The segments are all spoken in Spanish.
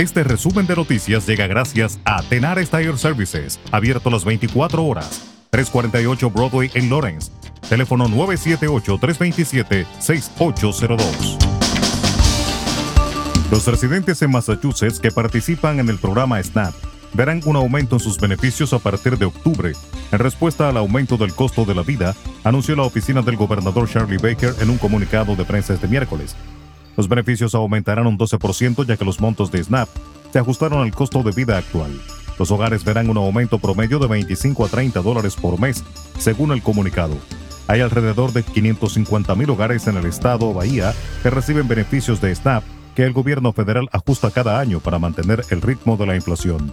Este resumen de noticias llega gracias a Tenar Tire Services, abierto las 24 horas. 348 Broadway en Lawrence. Teléfono 978-327-6802. Los residentes en Massachusetts que participan en el programa SNAP verán un aumento en sus beneficios a partir de octubre. En respuesta al aumento del costo de la vida, anunció la oficina del gobernador Charlie Baker en un comunicado de prensa este miércoles. Los beneficios aumentarán un 12% ya que los montos de SNAP se ajustaron al costo de vida actual. Los hogares verán un aumento promedio de 25 a 30 dólares por mes, según el comunicado. Hay alrededor de 550 mil hogares en el estado Bahía que reciben beneficios de SNAP que el gobierno federal ajusta cada año para mantener el ritmo de la inflación.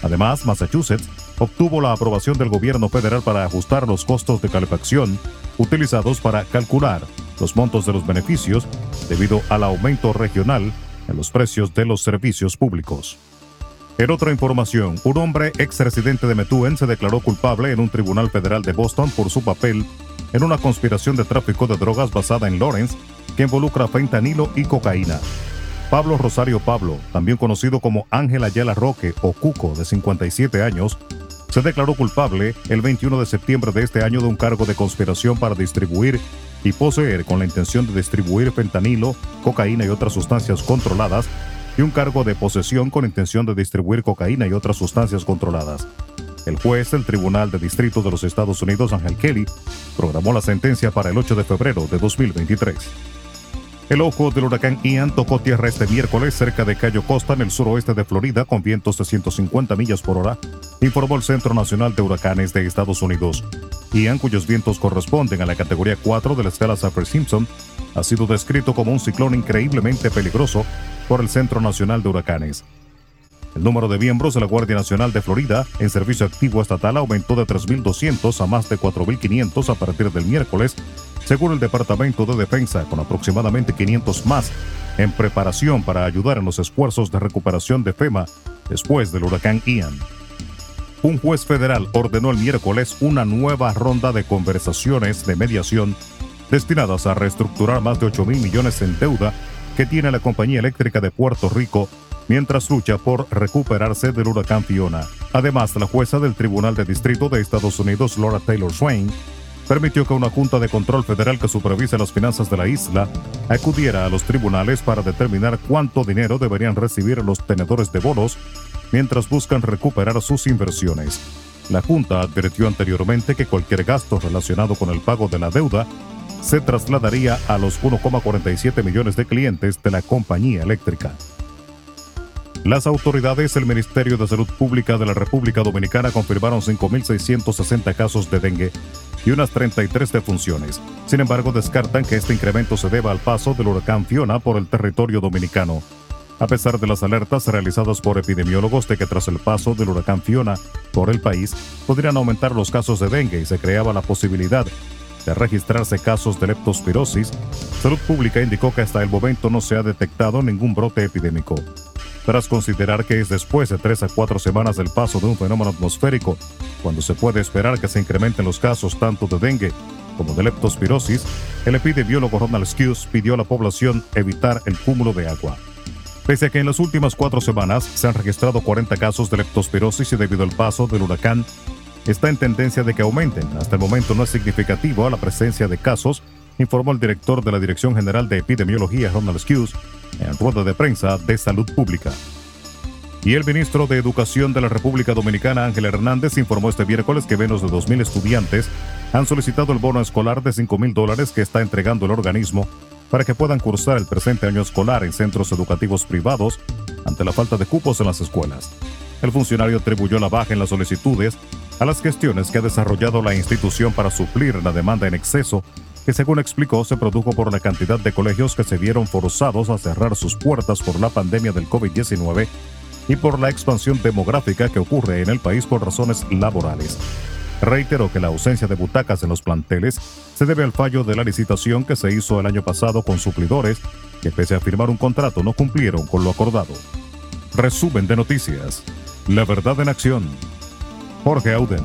Además, Massachusetts obtuvo la aprobación del gobierno federal para ajustar los costos de calefacción utilizados para calcular los montos de los beneficios debido al aumento regional en los precios de los servicios públicos. En otra información, un hombre ex residente de Methuen se declaró culpable en un tribunal federal de Boston por su papel en una conspiración de tráfico de drogas basada en Lawrence que involucra fentanilo y cocaína. Pablo Rosario Pablo, también conocido como Ángel Ayala Roque o Cuco, de 57 años, se declaró culpable el 21 de septiembre de este año de un cargo de conspiración para distribuir y poseer con la intención de distribuir fentanilo, cocaína y otras sustancias controladas, y un cargo de posesión con intención de distribuir cocaína y otras sustancias controladas. El juez del Tribunal de Distrito de los Estados Unidos, Ángel Kelly, programó la sentencia para el 8 de febrero de 2023. El ojo del huracán Ian tocó tierra este miércoles cerca de Cayo Costa, en el suroeste de Florida, con vientos de 150 millas por hora, informó el Centro Nacional de Huracanes de Estados Unidos. Ian, cuyos vientos corresponden a la categoría 4 de la escala Saffir-Simpson, ha sido descrito como un ciclón increíblemente peligroso por el Centro Nacional de Huracanes. El número de miembros de la Guardia Nacional de Florida en servicio activo estatal aumentó de 3.200 a más de 4.500 a partir del miércoles, según el Departamento de Defensa, con aproximadamente 500 más en preparación para ayudar en los esfuerzos de recuperación de FEMA después del huracán Ian. Un juez federal ordenó el miércoles una nueva ronda de conversaciones de mediación destinadas a reestructurar más de 8 mil millones en deuda que tiene la compañía eléctrica de Puerto Rico mientras lucha por recuperarse del huracán Fiona. Además, la jueza del Tribunal de Distrito de Estados Unidos, Laura Taylor Swain, permitió que una Junta de Control Federal que supervise las finanzas de la isla acudiera a los tribunales para determinar cuánto dinero deberían recibir los tenedores de bonos mientras buscan recuperar sus inversiones. La Junta advirtió anteriormente que cualquier gasto relacionado con el pago de la deuda se trasladaría a los 1,47 millones de clientes de la compañía eléctrica. Las autoridades del Ministerio de Salud Pública de la República Dominicana confirmaron 5.660 casos de dengue y unas 33 defunciones. Sin embargo, descartan que este incremento se deba al paso del huracán Fiona por el territorio dominicano. A pesar de las alertas realizadas por epidemiólogos de que tras el paso del huracán Fiona por el país podrían aumentar los casos de dengue y se creaba la posibilidad de registrarse casos de leptospirosis, Salud Pública indicó que hasta el momento no se ha detectado ningún brote epidémico tras considerar que es después de tres a cuatro semanas del paso de un fenómeno atmosférico, cuando se puede esperar que se incrementen los casos tanto de dengue como de leptospirosis, el epidemiólogo Ronald Skews pidió a la población evitar el cúmulo de agua. Pese a que en las últimas cuatro semanas se han registrado 40 casos de leptospirosis y debido al paso del huracán, está en tendencia de que aumenten. Hasta el momento no es significativo la presencia de casos, informó el director de la Dirección General de Epidemiología, Ronald Skews, en rueda de prensa de salud pública. Y el ministro de Educación de la República Dominicana, Ángel Hernández, informó este miércoles que menos de 2.000 estudiantes han solicitado el bono escolar de 5.000 dólares que está entregando el organismo para que puedan cursar el presente año escolar en centros educativos privados ante la falta de cupos en las escuelas. El funcionario atribuyó la baja en las solicitudes a las gestiones que ha desarrollado la institución para suplir la demanda en exceso que según explicó se produjo por la cantidad de colegios que se vieron forzados a cerrar sus puertas por la pandemia del COVID-19 y por la expansión demográfica que ocurre en el país por razones laborales. Reiteró que la ausencia de butacas en los planteles se debe al fallo de la licitación que se hizo el año pasado con suplidores que pese a firmar un contrato no cumplieron con lo acordado. Resumen de noticias. La verdad en acción. Jorge Auden.